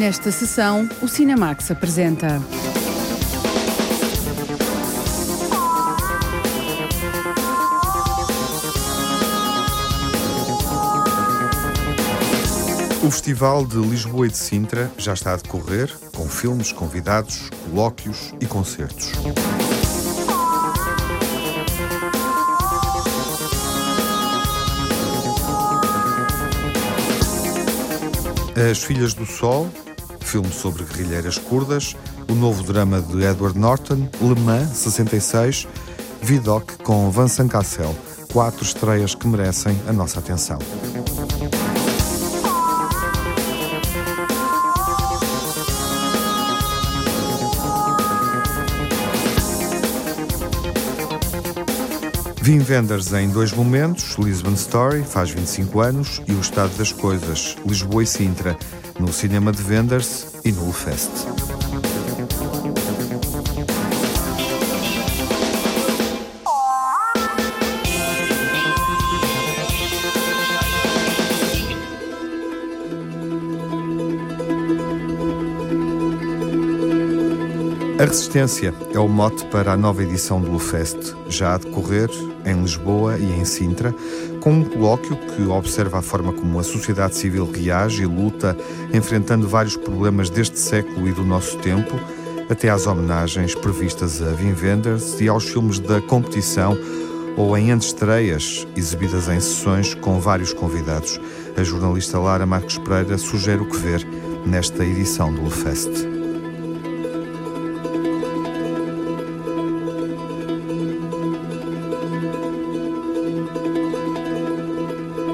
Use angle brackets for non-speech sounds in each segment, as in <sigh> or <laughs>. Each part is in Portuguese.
Nesta sessão, o Cinemax apresenta. O Festival de Lisboa e de Sintra já está a decorrer, com filmes, convidados, colóquios e concertos. As Filhas do Sol, filme sobre guerrilheiras curdas, o novo drama de Edward Norton, Le Mans 66, Vidocq com Vincent Cassel, quatro estreias que merecem a nossa atenção. Vim Vendors em dois momentos, Lisbon Story, faz 25 anos, e O Estado das Coisas, Lisboa e Sintra, no Cinema de Vendors e no Fest. A resistência é o mote para a nova edição do Lufest, já a decorrer em Lisboa e em Sintra, com um colóquio que observa a forma como a sociedade civil reage e luta, enfrentando vários problemas deste século e do nosso tempo, até às homenagens previstas a Wim Wenders e aos filmes da competição ou em antestreias exibidas em sessões com vários convidados. A jornalista Lara Marques Pereira sugere o que ver nesta edição do Lufest.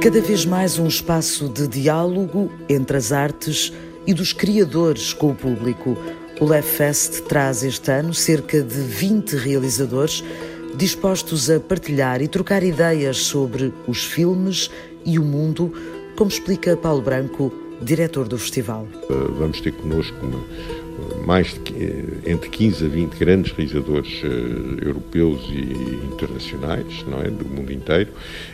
Cada vez mais um espaço de diálogo entre as artes e dos criadores com o público. O LevFest traz este ano cerca de 20 realizadores dispostos a partilhar e trocar ideias sobre os filmes e o mundo, como explica Paulo Branco, diretor do festival. Vamos ter connosco uma mais de, eh, entre 15 a 20 grandes realizadores uh, europeus e internacionais, não é, do mundo inteiro,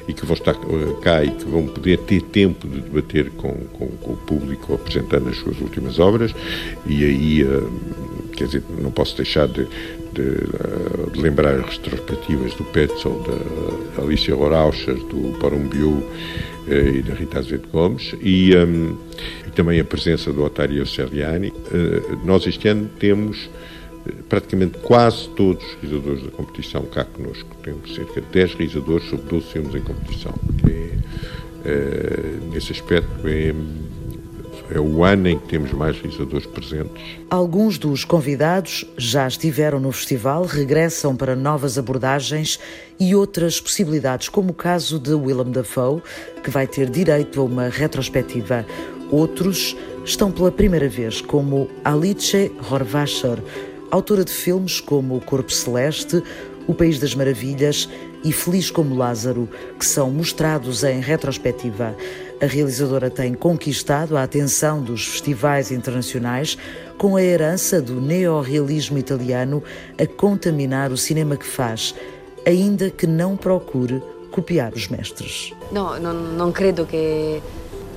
e que vão estar uh, cá e que vão poder ter tempo de debater com, com, com o público apresentando as suas últimas obras, e aí, uh, quer dizer, não posso deixar de, de, de, lembrar as retrospectivas do Petzel, da Alicia Rorauscher, do Porumbiu e da Rita Azevedo Gomes, e, um, e, também a presença do Otário Seriani. Uh, nós este ano temos praticamente quase todos os realizadores da competição cá connosco. Temos cerca de 10 realizadores sobre 12 filmes em competição, é, nesse aspecto é é o ano em que temos mais realizadores presentes. Alguns dos convidados já estiveram no festival, regressam para novas abordagens e outras possibilidades, como o caso de Willem Dafoe, que vai ter direito a uma retrospectiva. Outros estão pela primeira vez, como Alice Horvacher, autora de filmes como O Corpo Celeste, O País das Maravilhas e Feliz como Lázaro, que são mostrados em retrospectiva. A realizadora tem conquistado a atenção dos festivais internacionais com a herança do neorrealismo italiano a contaminar o cinema que faz, ainda que não procure copiar os mestres. Não, não, não credo que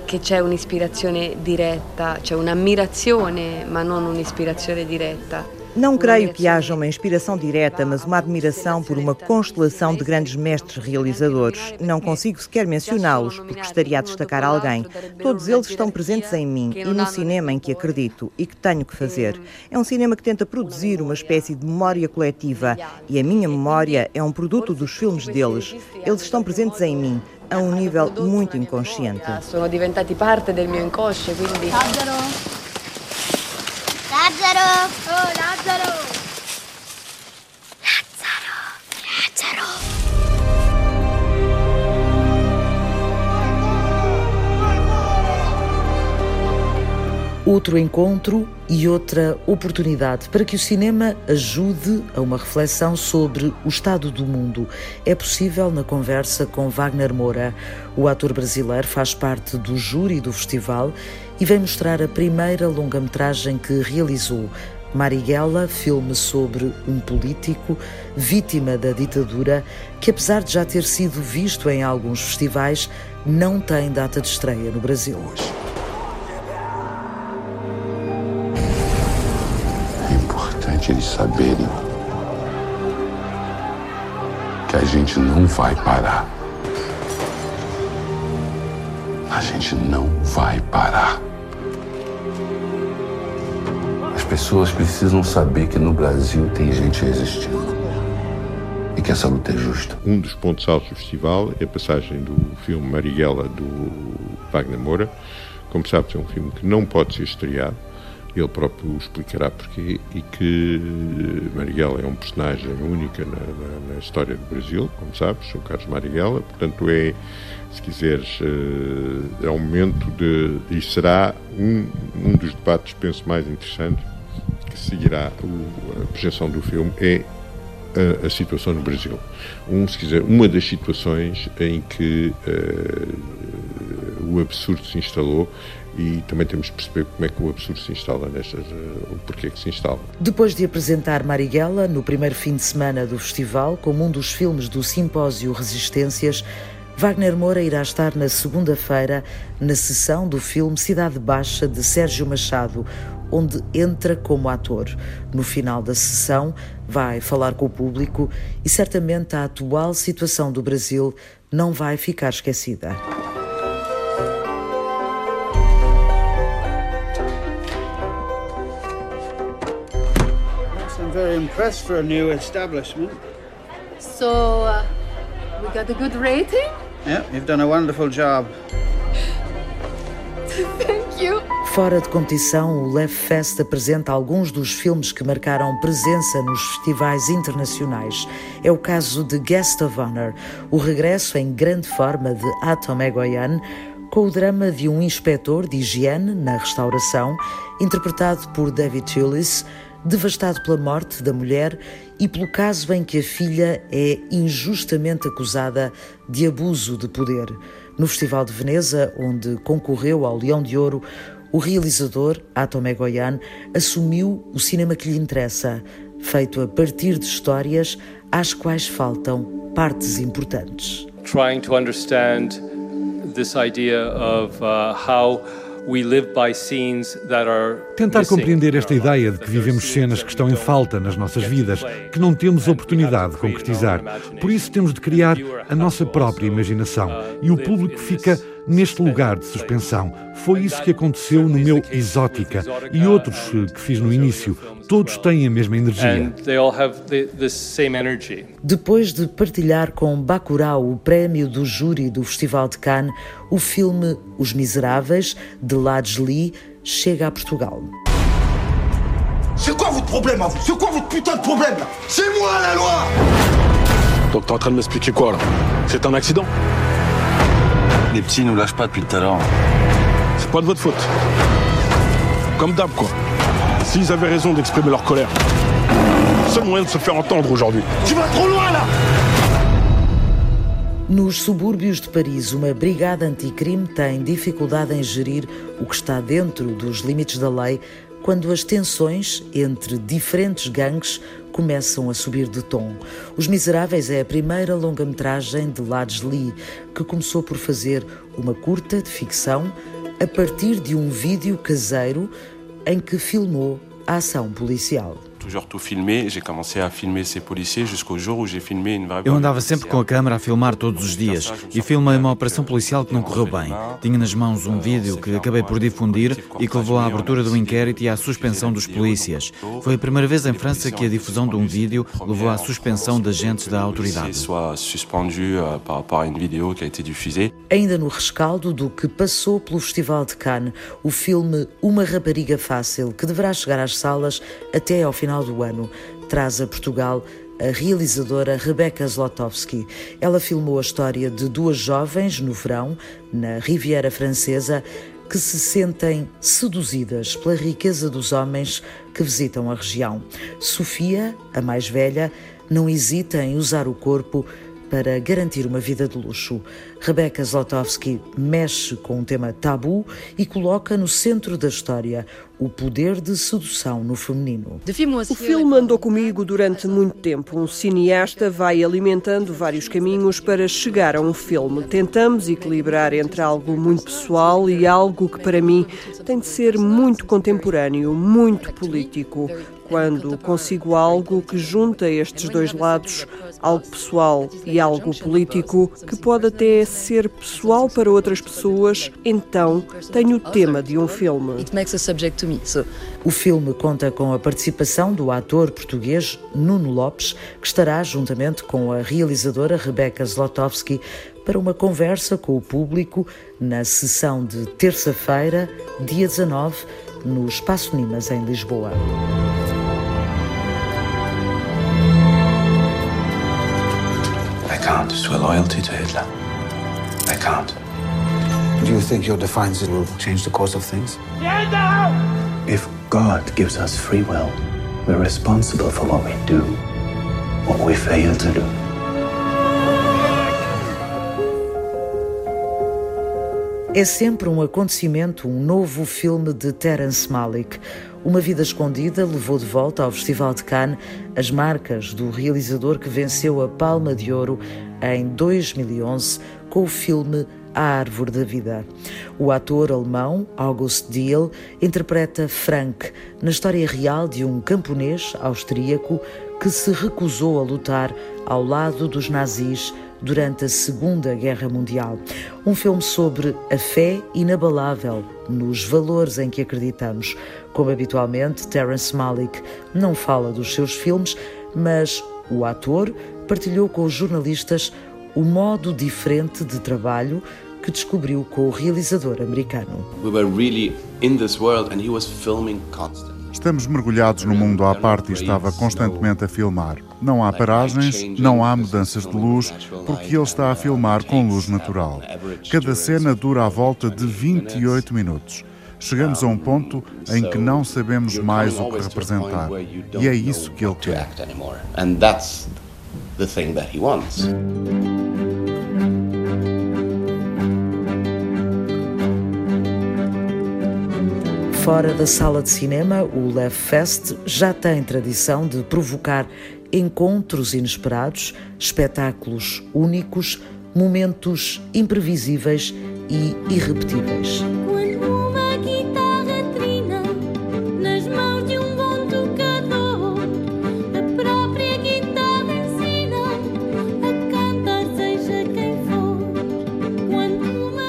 che c'è un'ispirazione diretta, c'è un'ammirazione, ma non un'ispirazione diretta. Não creio que haja uma inspiração direta, mas uma admiração por uma constelação de grandes mestres realizadores. Não consigo sequer mencioná-los, porque estaria a destacar alguém. Todos eles estão presentes em mim e no cinema em que acredito e que tenho que fazer. É um cinema que tenta produzir uma espécie de memória coletiva e a minha memória é um produto dos filmes deles. Eles estão presentes em mim a um nível muito inconsciente. Sono diventati parte del mio inconscio, quindi... Lazzaro! Oh, Lazzaro! Lazzaro! Lazzaro! Outro encontro e outra oportunidade para que o cinema ajude a uma reflexão sobre o estado do mundo. É possível na conversa com Wagner Moura. O ator brasileiro faz parte do júri do festival e vem mostrar a primeira longa-metragem que realizou. Marighella, filme sobre um político vítima da ditadura, que apesar de já ter sido visto em alguns festivais, não tem data de estreia no Brasil. importante eles saberem que a gente não vai parar. A gente não vai parar. Pessoas precisam saber que no Brasil tem gente resistindo e que essa luta é justa. Um dos pontos altos do festival é a passagem do filme Marighella do Wagner Moura. Como sabes, é um filme que não pode ser estreado ele próprio explicará porquê e que Marighella é um personagem única na, na, na, história do Brasil, como sabes, o Carlos Marighella, portanto é, se quiseres, eh, é um momento de, e será um, um dos debates, penso, mais interessantes que seguirá a projeção do filme, é a, a, situação no Brasil. Um, se quiser, uma das situações em que uh, o absurdo se instalou e também temos de perceber como é que o absurdo se instala nestas, uh, o porquê que se instala. Depois de apresentar Marighella no primeiro fim de semana do festival, como um dos filmes do simpósio Resistências, Wagner Moura irá estar na segunda-feira na sessão do filme Cidade Baixa de Sérgio Machado, onde entra como ator. No final da sessão, vai falar com o público e certamente a atual situação do Brasil não vai ficar esquecida. I'm very impressed for a new establishment. So, uh, we got a good rating? Yeah, you've done a wonderful job. Thank you. Fora de competição, o Lev Fest apresenta alguns dos filmes que marcaram presença nos festivais internacionais. É o caso de Guest of Honor, o regresso em grande forma de Atom Egoyan, com o drama de um inspetor de higiene na restauração, interpretado por David Tullis, devastado pela morte da mulher e pelo caso em que a filha é injustamente acusada de abuso de poder. No Festival de Veneza, onde concorreu ao Leão de Ouro, o realizador, Atom Egoyan, assumiu o cinema que lhe interessa, feito a partir de histórias às quais faltam partes importantes. Trying to understand this idea of uh, how Tentar compreender esta ideia de que vivemos cenas que estão em falta nas nossas vidas, que não temos oportunidade de concretizar. Por isso temos de criar a nossa própria imaginação. E o público fica neste lugar de suspensão. Foi isso que aconteceu no meu Exótica e outros que fiz no início. Todos têm a mesma energia. Depois de partilhar com Bacurau o prémio do júri do Festival de Cannes, o filme Os Miseráveis, de Lades Lee, chega a Portugal. C'est quoi votre problème à vous C'est quoi votre putain de problème là C'est moi la loi Donc t'es en train de m'expliquer quoi là C'est un accident Les petits nous lâchent pas depuis tout à l'heure. C'est pas de votre faute. Comme d'hab quoi. S'ils avaient raison d'exprimer leur colère, seul moyen de se faire entendre aujourd'hui. Tu vas trop loin là Nos subúrbios de Paris, uma brigada anticrime tem dificuldade em gerir o que está dentro dos limites da lei quando as tensões entre diferentes gangues começam a subir de tom. Os Miseráveis é a primeira longa-metragem de Lades Lee, que começou por fazer uma curta de ficção a partir de um vídeo caseiro em que filmou ação policial toujours tout filmé. J'ai commencé à filmer ces policiers jusqu'au jour où j'ai filmé une Eu andava sempre com a câmera a filmar todos os dias e filmei uma operação policial que não correu bem. Tinha nas mãos um vídeo que acabei por difundir e que levou à abertura do inquérito e à suspensão dos polícias. Foi a primeira vez em França que a difusão de um vídeo levou à suspensão de agentes da autoridade. Euh, Ainda no rescaldo do que passou pelo Festival de Cannes, o filme Uma Rapariga Fácil, que deverá chegar às salas até ao final final do ano, traz a Portugal a realizadora Rebecca Zlotowski. Ela filmou a história de duas jovens no verão, na Riviera Francesa, que se sentem seduzidas pela riqueza dos homens que visitam a região. Sofia, a mais velha, não hesita em usar o corpo para garantir uma vida de luxo. Rebecca Zlotowski mexe com um tema tabu e coloca no centro da história o poder de sedução no feminino. O filme andou comigo durante muito tempo. Um cineasta vai alimentando vários caminhos para chegar a um filme. Tentamos equilibrar entre algo muito pessoal e algo que para mim tem de ser muito contemporâneo, muito político. quando consigo algo que junta estes dois lados, algo pessoal e algo político, que pode até ser pessoal para outras pessoas, então tenho o tema de um filme. O filme conta com a participação do ator português Nuno Lopes, que estará juntamente com a realizadora Rebecca Zlotowski para uma conversa com o público na sessão de terça-feira, dia 19, no Espaço Nimas, em Lisboa. I can't swear loyalty to Hitler. I can't. Do you think your defiance will change the course of things? If God gives us free will, we're responsible for what we do, what we fail to do. É sempre um acontecimento, um novo filme de Terence Malick. Uma Vida Escondida levou de volta ao Festival de Cannes as marcas do realizador que venceu a Palma de Ouro em 2011 com o filme A Árvore da Vida. O ator alemão August Diehl interpreta Frank na história real de um camponês austríaco que se recusou a lutar ao lado dos nazis durante a Segunda Guerra Mundial. Um filme sobre a fé inabalável nos valores em que acreditamos. Como habitualmente, Terence Malick não fala dos seus filmes, mas o ator partilhou com os jornalistas o modo diferente de trabalho que descobriu com o realizador americano. We were really in this world and he was filming constantly. Estamos mergulhados no mundo à parte e estava constantemente a filmar. Não há paragens, não há mudanças de luz, porque ele está a filmar com luz natural. Cada cena dura à volta de 28 minutos. Chegamos a um ponto em que não sabemos mais o que representar. E é isso que ele quer. Fora da sala de cinema, o Lev Fest já tem tradição de provocar encontros inesperados, espetáculos únicos, momentos imprevisíveis e irrepetíveis.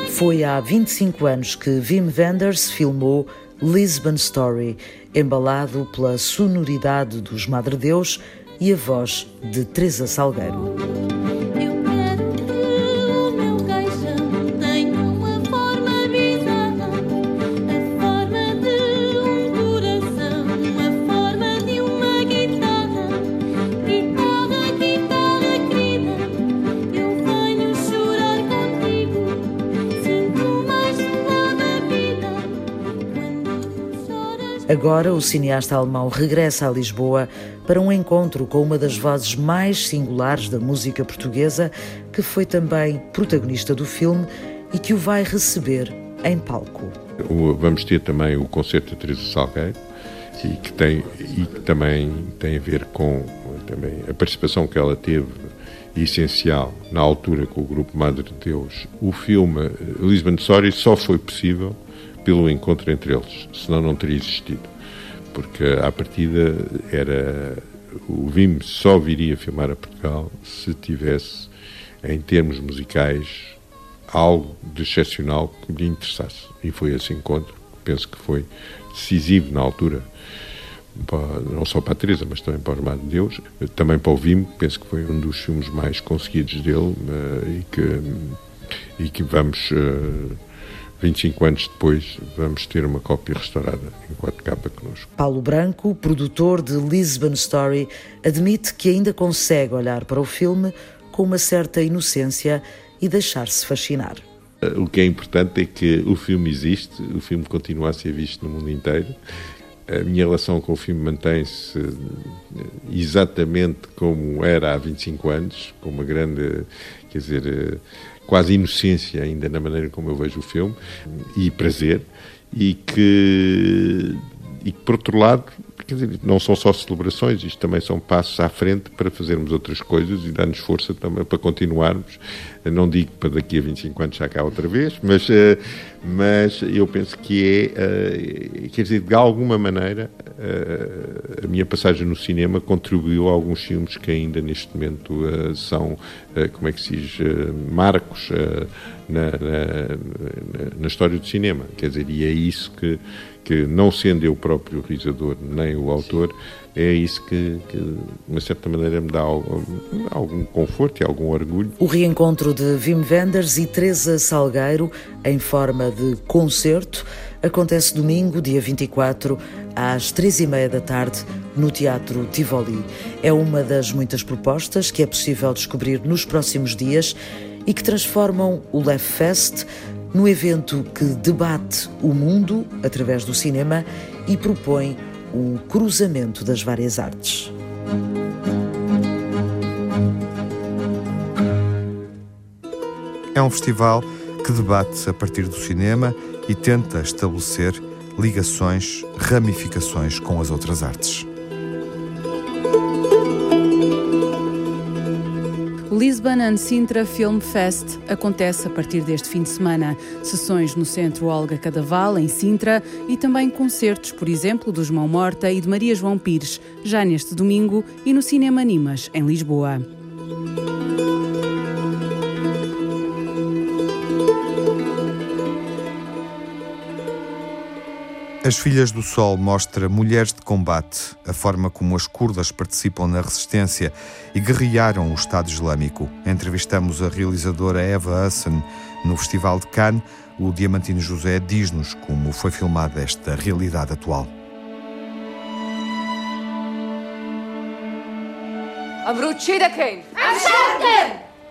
Foi há 25 anos que Wim Wenders filmou Lisbon Story, embalado pela sonoridade dos Madre Deus e a voz de Teresa Salgueiro. Agora, o cineasta alemão regressa a Lisboa para um encontro com uma das vozes mais singulares da música portuguesa, que foi também protagonista do filme e que o vai receber em palco. Vamos ter também o concerto de Teresa Salgueiro, e que, tem, e que também tem a ver com também a participação que ela teve essencial na altura com o grupo Madre de Deus. O filme Lisbon Story só foi possível pelo encontro entre eles, senão não teria existido. Porque à partida era. O Vim só viria filmar a Portugal se tivesse, em termos musicais, algo de excepcional que lhe interessasse. E foi esse encontro, penso que foi decisivo na altura, não só para a Teresa, mas também para o Armado de Deus, também para o Vim, penso que foi um dos filmes mais conseguidos dele eh, e que, e que vamos eh, 25 anos depois, vamos ter uma cópia restaurada em 4K connosco. Paulo Branco, produtor de Lisbon Story, admite que ainda consegue olhar para o filme com uma certa inocência e deixar-se fascinar. O que é importante é que o filme existe, o filme continua a ser visto no mundo inteiro. A minha relação com o filme mantém-se exatamente como era há 25 anos, com uma grande, quer dizer, quase inocência ainda na maneira como eu vejo o filme e prazer e que, e que por outro lado quer dizer, não são só celebrações, isto também são passos à frente para fazermos outras coisas e dar-nos força também para continuarmos. Não digo para daqui a 25 anos já cá outra vez, mas, eh, mas eu penso que é, eh, quer dizer, de alguma maneira, a minha passagem no cinema contribuiu a alguns filmes que ainda neste momento são, como é que se diz, marcos na, na, na, história do cinema. Quer dizer, e é isso que, que, não sendo eu próprio o realizador nem o autor, é isso que, que de uma certa maneira, me dá algum, algum conforto e algum orgulho. O reencontro de Wim Wenders e Teresa Salgueiro, em forma de concerto, acontece domingo, dia 24, às três e meia da tarde, no Teatro Tivoli. É uma das muitas propostas que é possível descobrir nos próximos dias e que transformam o Left Fest no evento que debate o mundo através do cinema e propõe o cruzamento das várias artes. É um festival que debate a partir do cinema e tenta estabelecer ligações, ramificações com as outras artes. Lisbon and Sintra Film Fest acontece a partir deste fim de semana. Sessões no Centro Olga Cadaval, em Sintra, e também concertos, por exemplo, dos Mão Morta e de Maria João Pires, já neste domingo, e no Cinema Animas, em Lisboa. As Filhas do Sol mostra mulheres de combate, a forma como as curdas participam na resistência e guerrearam o Estado Islâmico. Entrevistamos a realizadora Eva Hassan no Festival de Cannes. O Diamantino José diz-nos como foi filmada esta realidade atual.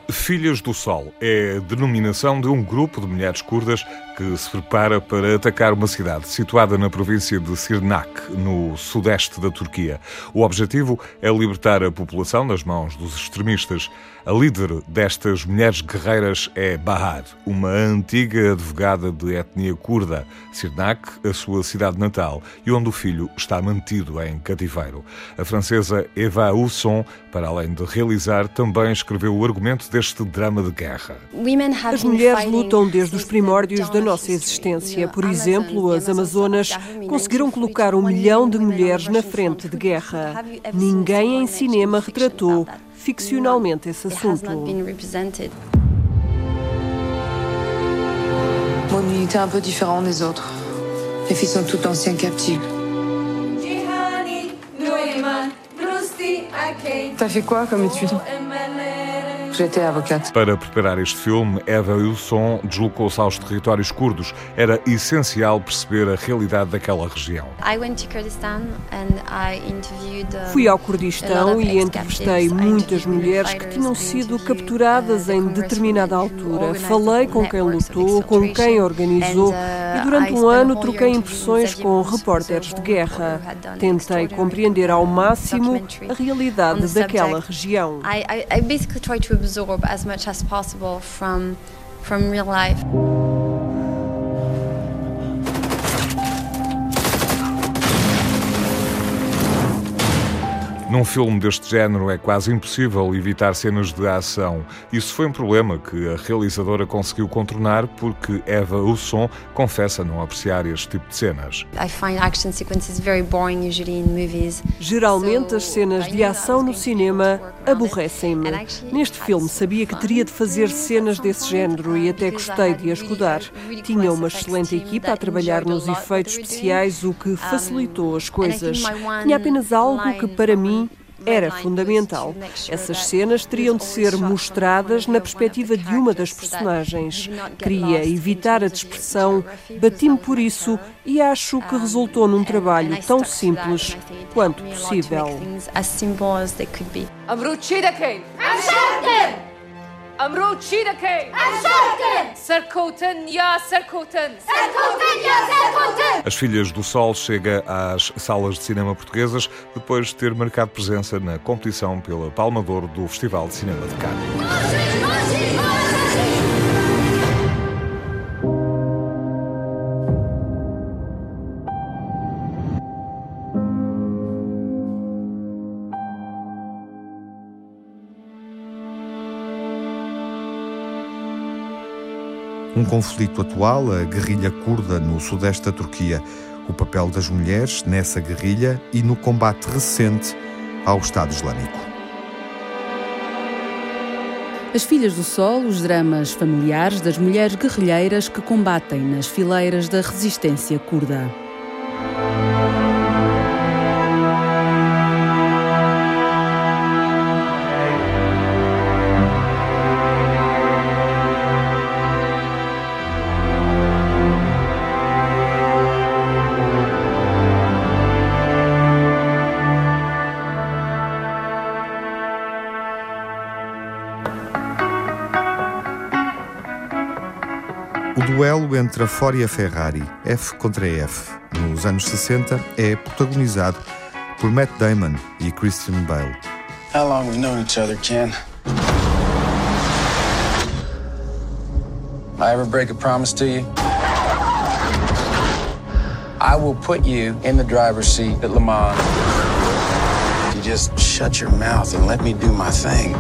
Filhas do Sol é a denominação de um grupo de mulheres curdas que se prepara para atacar uma cidade situada na província de Sirnak, no sudeste da Turquia. O objetivo é libertar a população das mãos dos extremistas. A líder destas mulheres guerreiras é Bahar, uma antiga advogada de etnia curda, Sirnak, a sua cidade natal, e onde o filho está mantido em cativeiro. A francesa Eva Husson, para além de realizar, também escreveu o argumento deste drama de guerra. As mulheres lutam desde os primórdios da nossa existência. Por exemplo, as Amazonas conseguiram colocar um milhão de mulheres na frente de guerra. Ninguém em cinema retratou ficcionalmente esse assunto. Mon unité un peu différente des autres. Les filles sont toutes anciennes captives. T'as fait quoi comme étude. Para preparar este filme, Eva Wilson deslocou-se aos territórios curdos. Era essencial perceber a realidade daquela região. Fui ao Kurdistão e entrevistei muitas mulheres que tinham sido capturadas em determinada altura. Falei com quem lutou, com quem organizou e durante um ano troquei impressões com repórteres de guerra. Tentei compreender ao máximo a realidade daquela região absorb as much as possible from, from real life. Num filme deste género é quase impossível evitar cenas de ação. Isso foi um problema que a realizadora conseguiu contornar porque Eva Husson confessa não apreciar este tipo de cenas. Geralmente as cenas de ação no cinema aborrecem-me. Neste filme sabia que teria de fazer cenas desse género e até gostei de as rodar. Tinha uma excelente equipa a trabalhar nos efeitos especiais, o que facilitou as coisas. Tinha apenas algo que para mim era fundamental. Essas cenas teriam de ser mostradas na perspectiva de uma das personagens. Queria evitar a dispersão, bati-me por isso e acho que resultou num trabalho tão simples quanto possível. امرو چی دەکەی سەرکەوتن یا سەرکەوتن سەرکەوتن یا سەرکەوتن As Filhas do Sol chega às salas de cinema portuguesas depois de ter marcado presença na competição pela Palma de Ouro do Festival de Cinema de Cannes. Conflito atual, a guerrilha curda no sudeste da Turquia. o papel das mulheres nessa guerrilha e no combate recente ao Estado Islâmico. As Filhas do Sol, os dramas familiares das mulheres guerrilheiras que combatem nas fileiras da resistência curda. Entre a Ford e a Ferrari, F contra F, nos anos 60, é protagonizado por Matt Damon e Christian Bale. How long we known each other, Ken? I ever break a promise to you? I will put you in the driver's seat at Le Mans. You just shut your mouth and let me do my thing.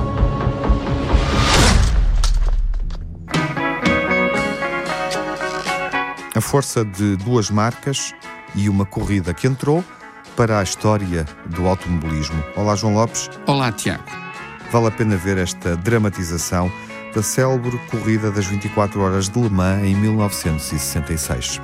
A força de duas marcas e uma corrida que entrou para a história do automobilismo. Olá, João Lopes. Olá, Tiago. Vale a pena ver esta dramatização da célebre corrida das 24 horas de Le Mans em 1966.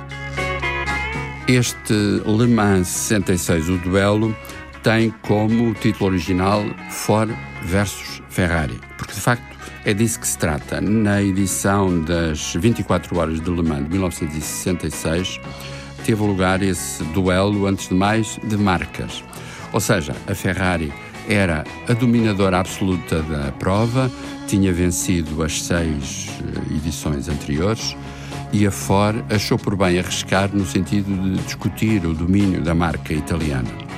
Este Le Mans 66, o duelo, tem como título original Ford versus Ferrari, porque de facto é disso que se trata. Na edição das 24 Horas de Le Mans de 1966, teve lugar esse duelo, antes de mais, de marcas. Ou seja, a Ferrari era a dominadora absoluta da prova, tinha vencido as seis eh, edições anteriores e a Ford achou por bem arriscar no sentido de discutir o domínio da marca italiana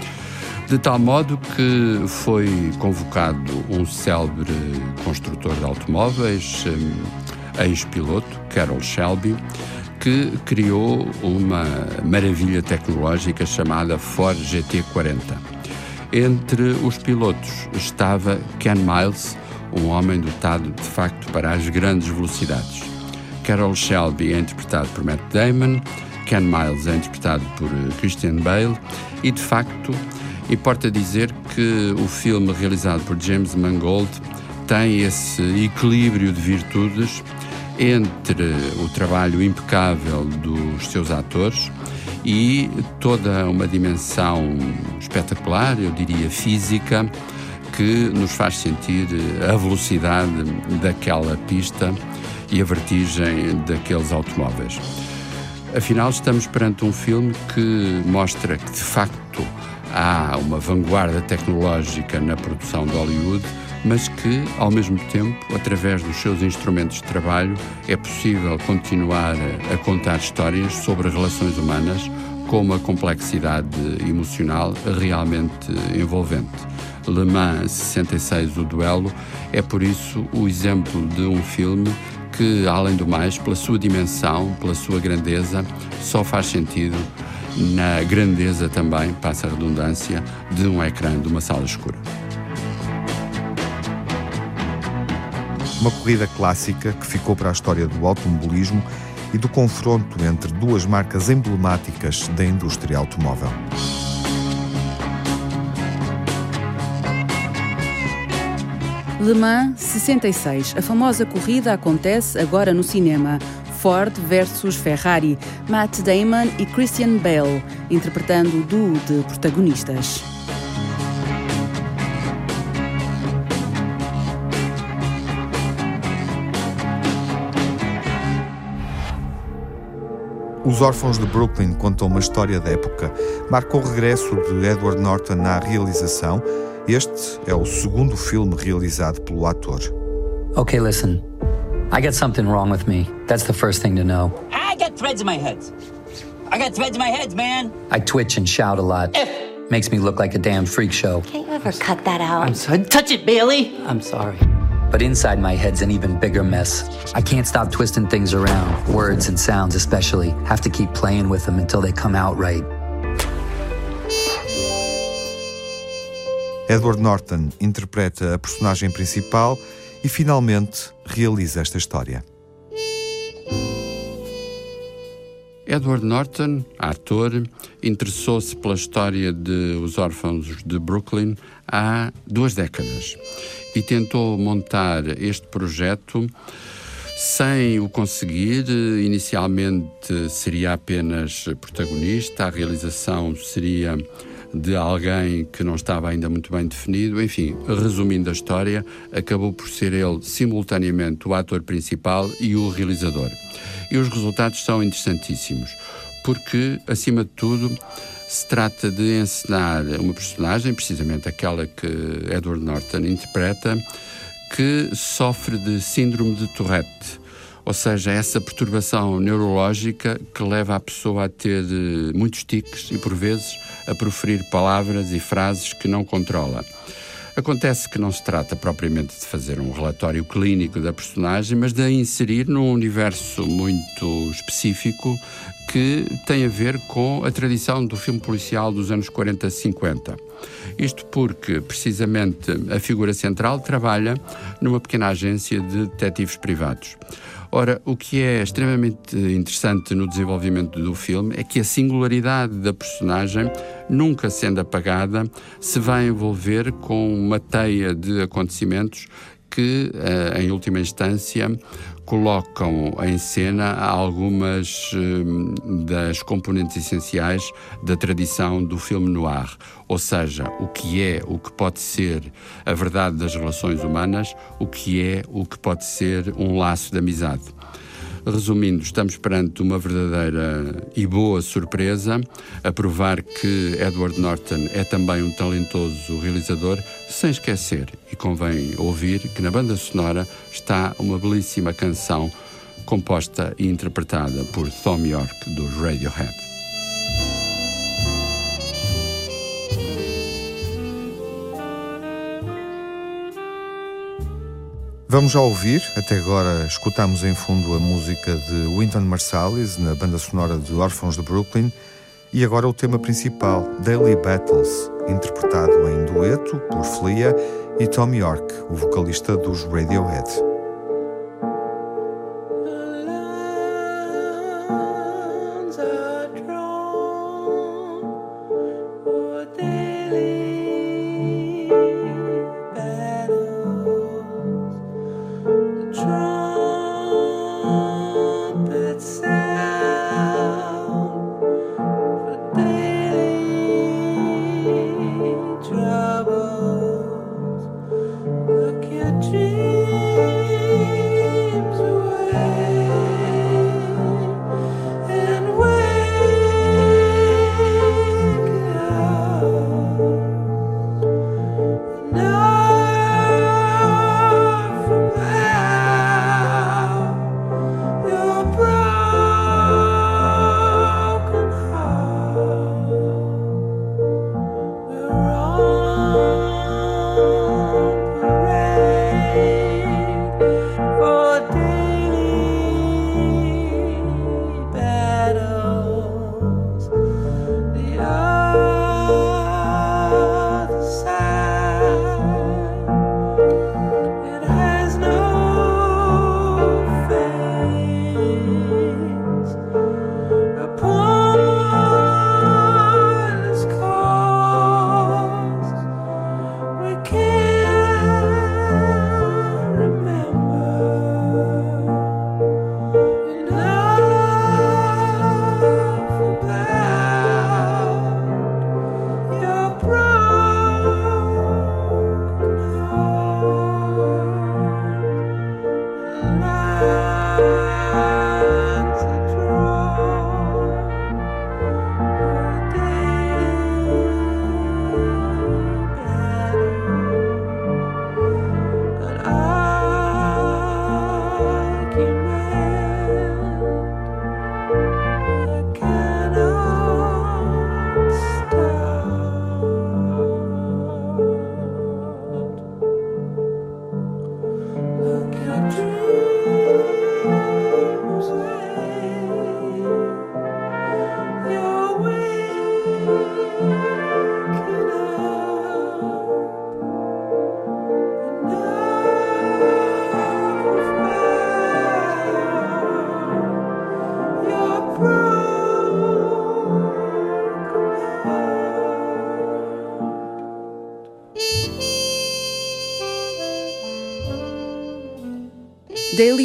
de tal modo que foi convocado um célebre construtor de automóveis, ex-piloto, Carol Shelby, que criou uma maravilha tecnológica chamada Ford GT40. Entre os pilotos estava Ken Miles, um homem dotado de facto para as grandes velocidades. Carol Shelby é interpretado por Matt Damon, Ken Miles é interpretado por Christian Bale e de facto Importa dizer que o filme realizado por James Mangold tem esse equilíbrio de virtudes entre o trabalho impecável dos seus atores e toda uma dimensão espetacular, eu diria física, que nos faz sentir a velocidade daquela pista e a vertigem daqueles automóveis. Afinal, estamos perante um filme que mostra que, de facto, há uma vanguarda tecnológica na produção de Hollywood, mas que, ao mesmo tempo, através dos seus instrumentos de trabalho, é possível continuar a contar histórias sobre relações humanas com uma complexidade emocional realmente envolvente. Le Mans 66, o duelo, é por isso o exemplo de um filme que, além do mais, pela sua dimensão, pela sua grandeza, só faz sentido na grandeza também, passa a redundância, de um ecrã de uma sala escura. Uma corrida clássica que ficou para a história do automobilismo e do confronto entre duas marcas emblemáticas da indústria automóvel. Le Mans 66. A famosa corrida acontece agora no cinema. Ford versus Ferrari, Matt Damon e Christian Bale, interpretando o duo de protagonistas. Os Órfãos de Brooklyn contam uma história da época. Marca o regresso de Edward Norton à realização. Este é o segundo filme realizado pelo ator. Okay, listen. I got something wrong with me. That's the first thing to know. I got threads in my head. I got threads in my head, man. I twitch and shout a lot. If. Makes me look like a damn freak show. Can't you ever cut that out? I'm sorry. Touch it, Bailey. I'm sorry. But inside my head's an even bigger mess. I can't stop twisting things around, words and sounds especially. Have to keep playing with them until they come out right. Edward Norton interpreta a personagem principal e finalmente realiza esta história. Edward Norton, ator, interessou-se pela história de Os Órfãos de Brooklyn há duas décadas e tentou montar este projeto sem o conseguir. Inicialmente seria apenas protagonista, a realização seria de alguém que não estava ainda muito bem definido. Enfim, resumindo a história, acabou por ser ele simultaneamente o ator principal e o realizador. E os resultados são interessantíssimos, porque, acima de tudo, se trata de encenar uma personagem, precisamente aquela que Edward Norton interpreta, que sofre de síndrome de Tourette ou seja, essa perturbação neurológica que leva a pessoa a ter eh, muitos tiques e, por vezes, a proferir palavras e frases que não controla. Acontece que não se trata propriamente de fazer um relatório clínico da personagem, mas de inserir num universo muito específico que tem a ver com a tradição do filme policial dos anos 40 50. Isto porque, precisamente, a figura central trabalha numa pequena agência de detetives privados. Ora, o que é extremamente interessante no desenvolvimento do filme é que a singularidade da personagem, nunca sendo apagada, se vai envolver com uma teia de acontecimentos que, eh, em última instância, colocam em cena algumas eh, das componentes essenciais da tradição do filme noir, ou seja, o que é, o que pode ser a verdade das relações humanas, o que é, o que pode ser um laço de amizade. Resumindo, estamos perante uma verdadeira e boa surpresa a provar que Edward Norton é também um talentoso realizador, sem esquecer, e convém ouvir, que na banda sonora está uma belíssima canção composta e interpretada por Thom Yorke dos Radiohead. Vamos já ouvir, até agora escutamos em fundo a música de Wynton Marsalis na banda sonora de Órfãos de Brooklyn e agora o tema principal, Daily Battles, interpretado em dueto por Flea e Tom York, o vocalista dos Radiohead.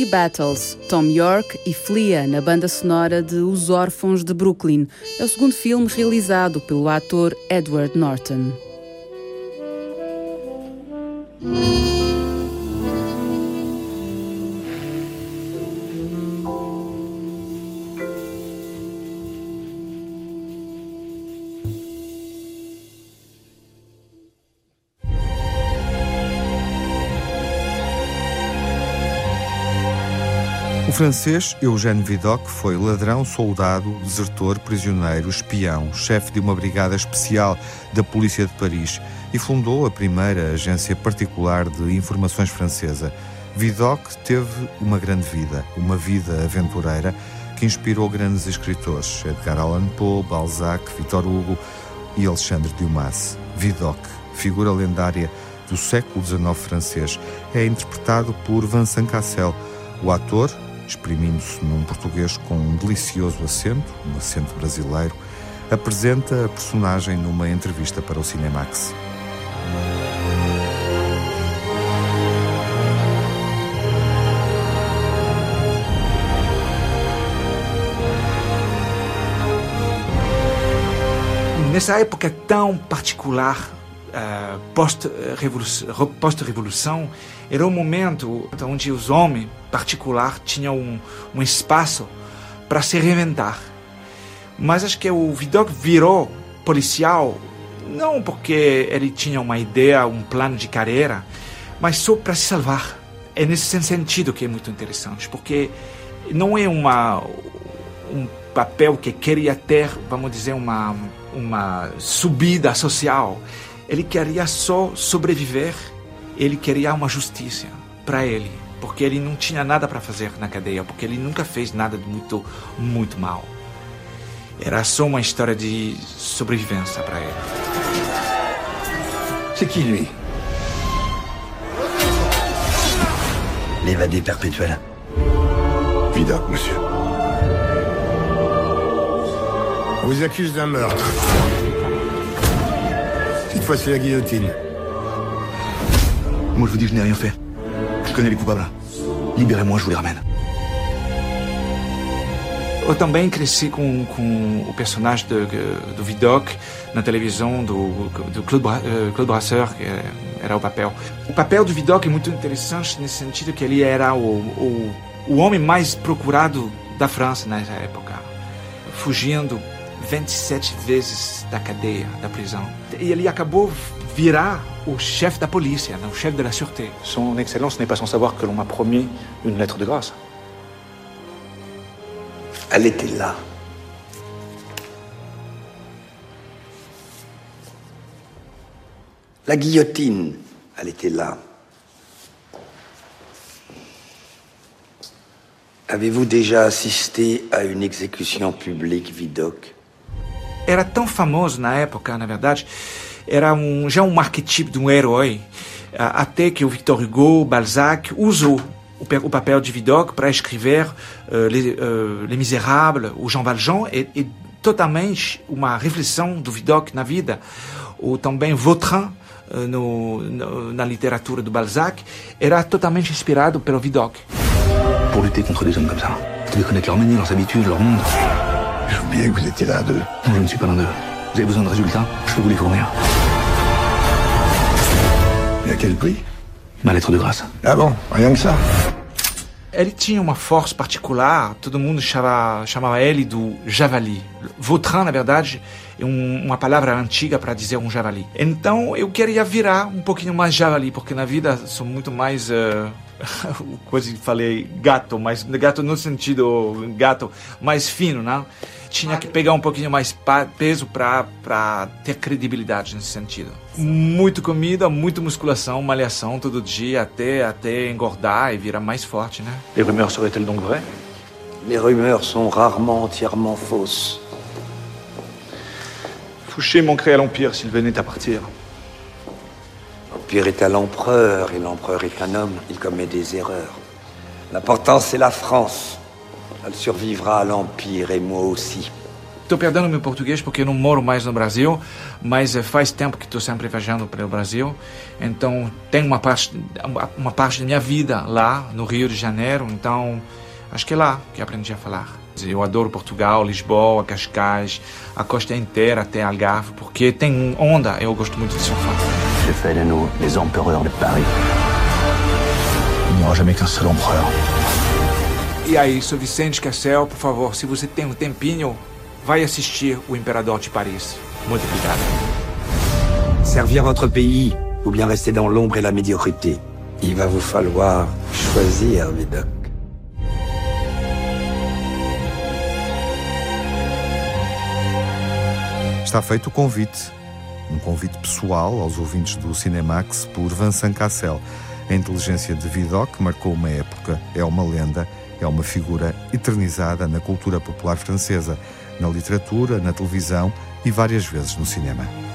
Battles, Tom York e Flea na banda sonora de Os Órfãos de Brooklyn. É o segundo filme realizado pelo ator Edward Norton. Francês Eugène Vidocq foi ladrão, soldado, desertor, prisioneiro, espião, chefe de uma brigada especial da Polícia de Paris e fundou a primeira agência particular de informações francesa. Vidocq teve uma grande vida, uma vida aventureira que inspirou grandes escritores, Edgar Allan Poe, Balzac, Victor Hugo e Alexandre Dumas. Vidocq, figura lendária do século XIX francês, é interpretado por Vincent Cassel. O ator, exprimindo-se num português com um delicioso acento, um acento brasileiro, apresenta a personagem numa entrevista para o Cinemax. Nessa época tão particular, uh, pós-revolução, post era um momento onde os homens, particular, tinham um, um espaço para se reinventar. Mas acho que o Vidocq virou policial não porque ele tinha uma ideia, um plano de carreira, mas só para se salvar. É nesse sentido que é muito interessante, porque não é uma um papel que queria ter, vamos dizer, uma uma subida social. Ele queria só sobreviver. Ele queria uma justiça para ele, porque ele não tinha nada para fazer na cadeia, porque ele nunca fez nada de muito muito mal. Era só uma história de sobrevivência para ele. C'est qui lui L'évadé perpétuel. Vidocq, monsieur. On vous accuse d'un meurtre. C'est la guillotine. Moi, je vous dis, je n'ai rien fait. Je connais les coupables. Libérez-moi, je vous les ramène. Eu também cresci com, com o personagem do, do Vidocq na televisão, do, do Claude, uh, Claude Brasseur, que era o papel. O papel do Vidocq é muito interessante nesse sentido que ele era o, o, o homem mais procurado da França nessa época, fugindo 27 vezes da cadeia, da prisão. E ele acabou virar o chefe da polícia, o chefe da sûreté. Son Excellence n'est pas sans savoir que l'on m'a promis une lettre de grâce. Elle était là. La guillotine, elle était là. Avez-vous déjà assisté à une exécution publique, Vidocq? Era tão famoso na época, na verdade, era um, já um arquetipo de um herói, até que o Victor Hugo, Balzac, usou o papel de Vidocq para escrever uh, Les, uh, Les Misérables, o Jean Valjean, é, totalmente uma reflexão do Vidocq na vida. Ou também Vautrin, uh, no, no, na literatura do Balzac, era totalmente inspirado pelo Vidocq. Pour lutter contre des hommes comme ça, devez connaître leur manie, leurs habitudes, leur monde. J'oubliais que vous étiez l'un d'eux. Non, je ne suis pas l'un d'eux. Vous avez besoin de résultats Je peux vous les fournir. Et à quel prix Ma lettre de grâce. Ah bon Rien que ça Ele tinha uma força particular, todo mundo chamava, chamava ele do javali. Vautrin, na verdade, um, uma palavra antiga para dizer um javali. Então eu queria virar um pouquinho mais javali, porque na vida sou muito mais. <laughs> Uh, coisa que falei gato, mas gato no sentido gato mais fino, né? Tinha que pegar um pouquinho mais peso para ter credibilidade nesse sentido. Muito comida, muita musculação, malhação todo dia até até engordar e virar mais forte, né? Les rumeurs seraient-elles donc vraies Les rumeurs sont rarement entièrement fausses. Manquerait à l'Empire s'il venait à partir. L'Empire est à l'empereur et l'empereur est un homme. Il commet des erreurs. L'important, c'est la France. Elle survivra à l'Empire et moi aussi. Estou perdendo meu português porque eu não moro mais no Brasil, mas eh, faz tempo que estou sempre viajando para o Brasil. Então, tem uma parte, uma parte da minha vida lá no Rio de Janeiro. Então, acho que é lá que aprendi a falar. Eu adoro Portugal, Lisboa, Cascais, a costa inteira até Algarve, porque tem onda. Eu gosto muito de surfar. J'ai fait de nous les empereurs de Paris. Il n'y aura jamais qu'un seul empereur. E aí, sou Vicente Cassel, por favor, se você tem um tempinho, vai assistir O Imperador de Paris. Muito obrigado. Servir votre pays ou bien rester dans l'ombre et la médiocrité. Il va vous falloir choisir, Vidocq. Está feito o convite, um convite pessoal aos ouvintes do Cinemax por Vincent Cassel. A inteligência de Vidocq marcou uma época, é uma lenda, é uma figura eternizada na cultura popular francesa, na literatura, na televisão e várias vezes no cinema.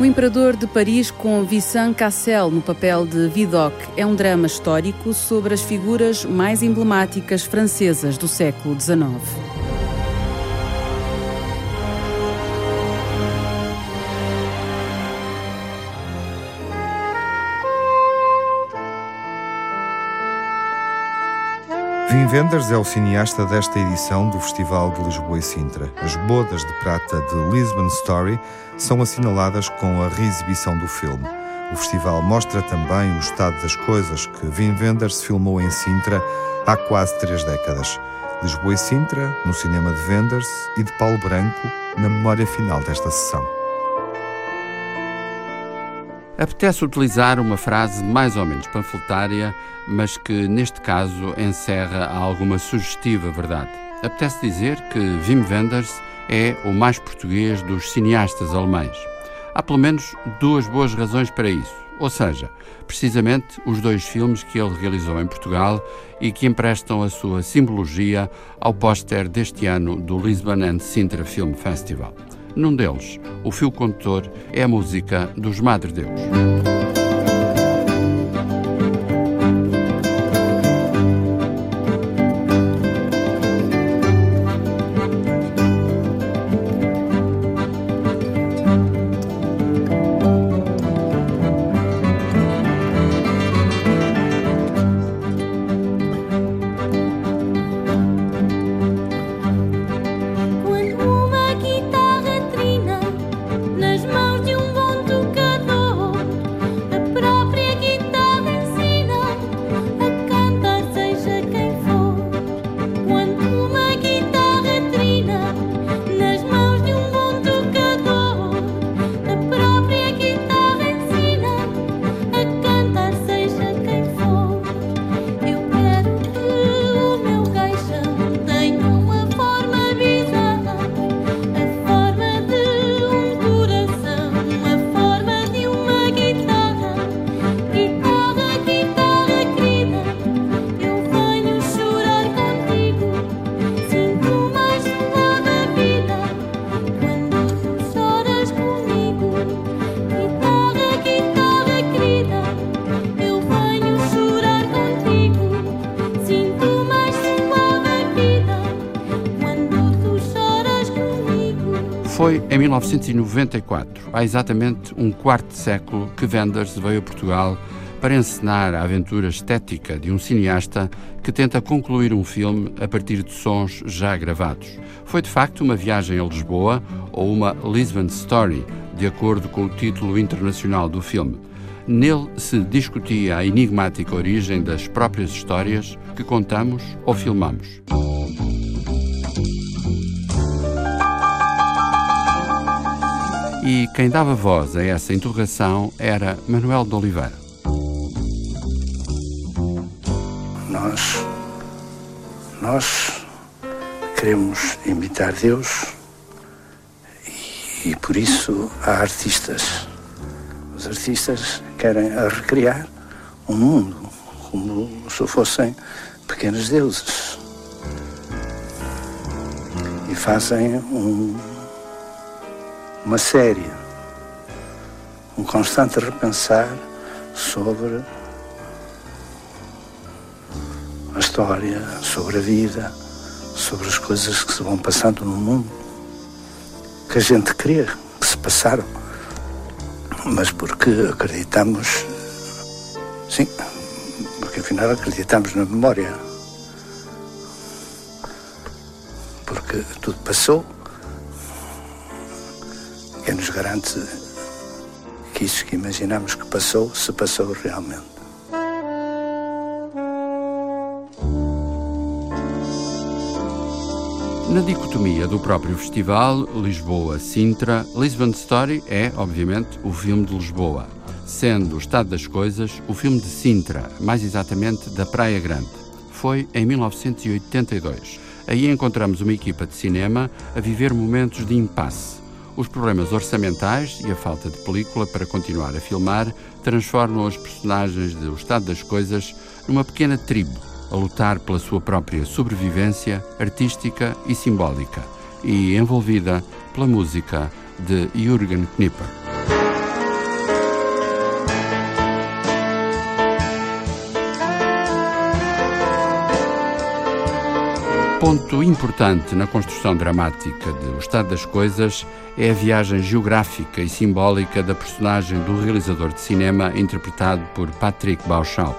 O Imperador de Paris com Vincent Cassel no papel de Vidocq é um drama histórico sobre as figuras mais emblemáticas francesas do século XIX. Wenders é o cineasta desta edição do Festival de Lisboa e Sintra. As bodas de prata de Lisbon Story são assinaladas com a reexibição do filme. O festival mostra também o estado das coisas que Wim Wenders filmou em Sintra há quase três décadas. Lisboa e Sintra, no cinema de Wenders, e de Paulo Branco, na memória final desta sessão. Apetece utilizar uma frase mais ou menos panfletária, mas que neste caso encerra alguma sugestiva verdade. Apetece dizer que Wim Wenders é o mais português dos cineastas alemães. Há pelo menos duas boas razões para isso. Ou seja, precisamente os dois filmes que ele realizou em Portugal e que emprestam a sua simbologia ao póster deste ano do Lisbon and Sintra Film Festival. Num deles, o fio condutor é a música dos Madre Deus. Foi em 1994, há exatamente um quarto século, que Wenders veio a Portugal para encenar a aventura estética de um cineasta que tenta concluir um filme a partir de sons já gravados. Foi de facto uma viagem a Lisboa ou uma Lisbon Story, de acordo com o título internacional do filme. Nele se discutia a enigmática origem das próprias histórias que contamos ou filmamos. E quem dava voz a essa interrogação era Manuel de Oliveira. Nós, nós queremos imitar Deus e, e por isso há artistas. Os artistas querem recriar um mundo como se fossem pequenos deuses e fazem um uma série, um constante repensar sobre história, sobre a vida, sobre as coisas que se vão passando no mundo, que a gente crê que se passaram, mas porque acreditamos, sim, porque afinal acreditamos na memória. Porque tudo passou, garante que isso que imaginamos que passou, se passou realmente. Na dicotomia do próprio festival, Lisboa-Sintra, Lisbon Story é, obviamente, o filme de Lisboa, sendo o estado das coisas o filme de Sintra, mais exatamente da Praia Grande. Foi em 1982. Aí encontramos uma equipa de cinema a viver momentos de impasse. Os problemas orçamentais e a falta de película para continuar a filmar transformam os personagens de O Estado das Coisas numa pequena tribo a lutar pela sua própria sobrevivência artística e simbólica e envolvida pela música de Jürgen Knipper. Ponto importante na construção dramática de O Estado das Coisas é a viagem geográfica e simbólica da personagem do realizador de cinema interpretado por Patrick Bauchau.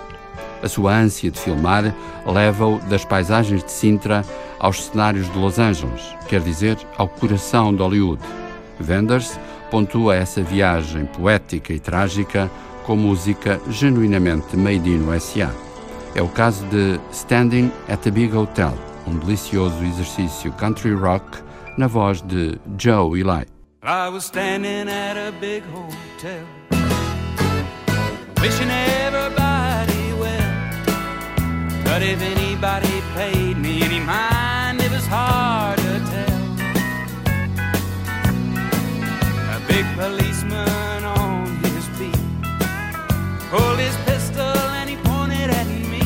A sua ânsia de filmar leva-o das paisagens de Sintra aos cenários de Los Angeles, quer dizer, ao coração de Hollywood. Wenders pontua essa viagem poética e trágica com música genuinamente made in USA. É o caso de Standing at a Big Hotel, um delicioso exercício country rock na voz de Joe Eli. I was standing at a big hotel, wishing everybody well. But if anybody paid me any mind, it was hard to tell. A big policeman on his feet pulled his pistol and he pointed at me.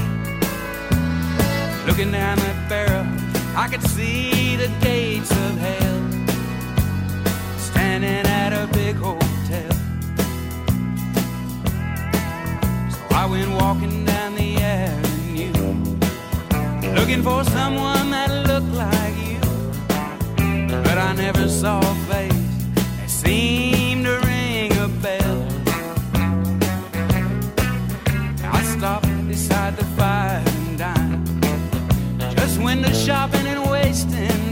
Looking down barrel, I could see the gates of hell. Standing at a big hotel. So I went walking down the avenue, looking for someone that looked like you. But I never saw a face that seemed to ring a bell. I stopped beside the fire and dined, just window shopping and wasting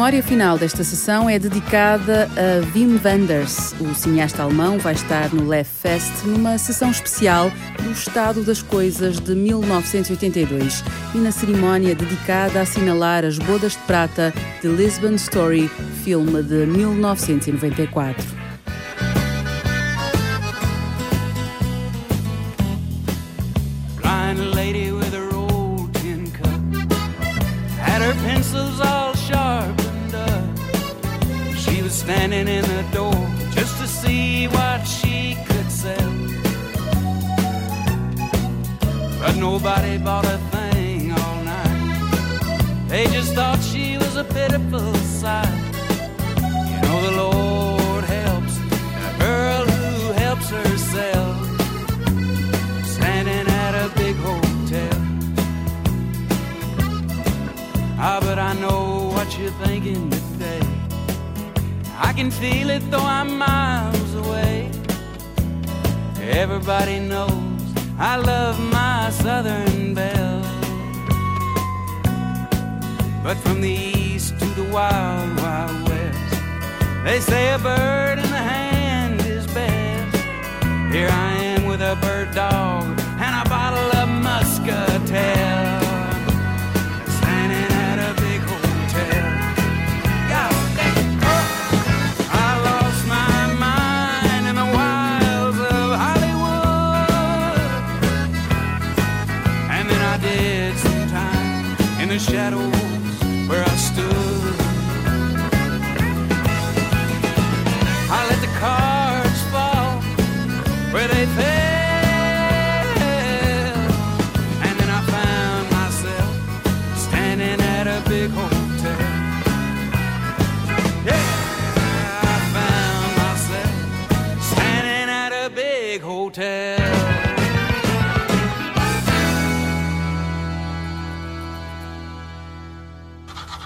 memória final desta sessão é dedicada a Wim Wenders. O cineasta alemão vai estar no Left Fest numa sessão especial do Estado das Coisas de 1982 e na cerimónia dedicada a assinalar as bodas de prata de Lisbon Story, filme de 1994. What you're thinking today. I can feel it though I'm miles away. Everybody knows I love my Southern belle. But from the east to the wild, wild west, They say a bird in the hand is best. Here I am with a bird dog and a bottle of muscatel.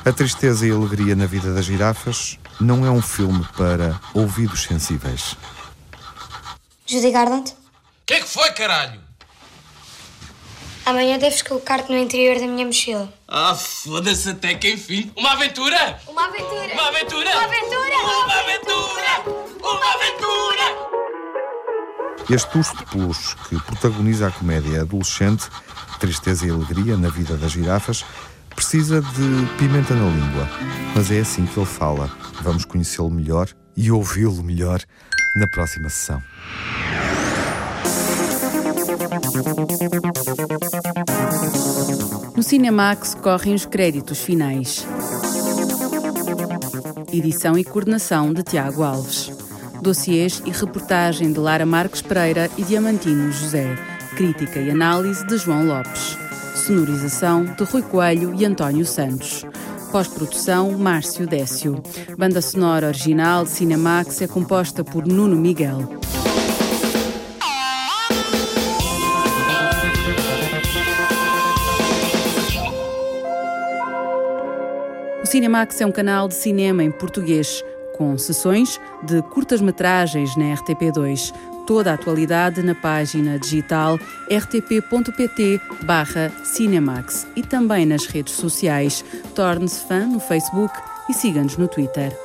A tristeza e a alegria na vida das girafas não é um filme para ouvidos sensíveis. Judy Garland, O que é que foi, caralho? amanhã deves colocar-te no interior da minha mochila. Ah, foda-se até que enfim. Uma aventura! Uma aventura! Uma aventura! Uma aventura! Uma aventura! Uma aventura! Este urso de peluche que protagoniza a comédia adolescente, Tristeza e Alegria na vida das girafas, precisa de pimenta na língua. Mas é assim que ele fala. Vamos conhecê-lo melhor e ouvi-lo melhor na próxima sessão. No Cinemax correm os créditos finais. Edição e coordenação de Tiago Alves. Dossiês e reportagem de Lara Marques Pereira e Diamantino José. Crítica e análise de João Lopes. Sonorização de Rui Coelho e António Santos. Pós-produção Márcio Décio. Banda sonora original de Cinemax é composta por Nuno Miguel. O Cinemax é um canal de cinema em português, com sessões de curtas-metragens na RTP2. Toda a atualidade na página digital rtp.pt/cinemax e também nas redes sociais. Torne-se fã no Facebook e siga-nos no Twitter.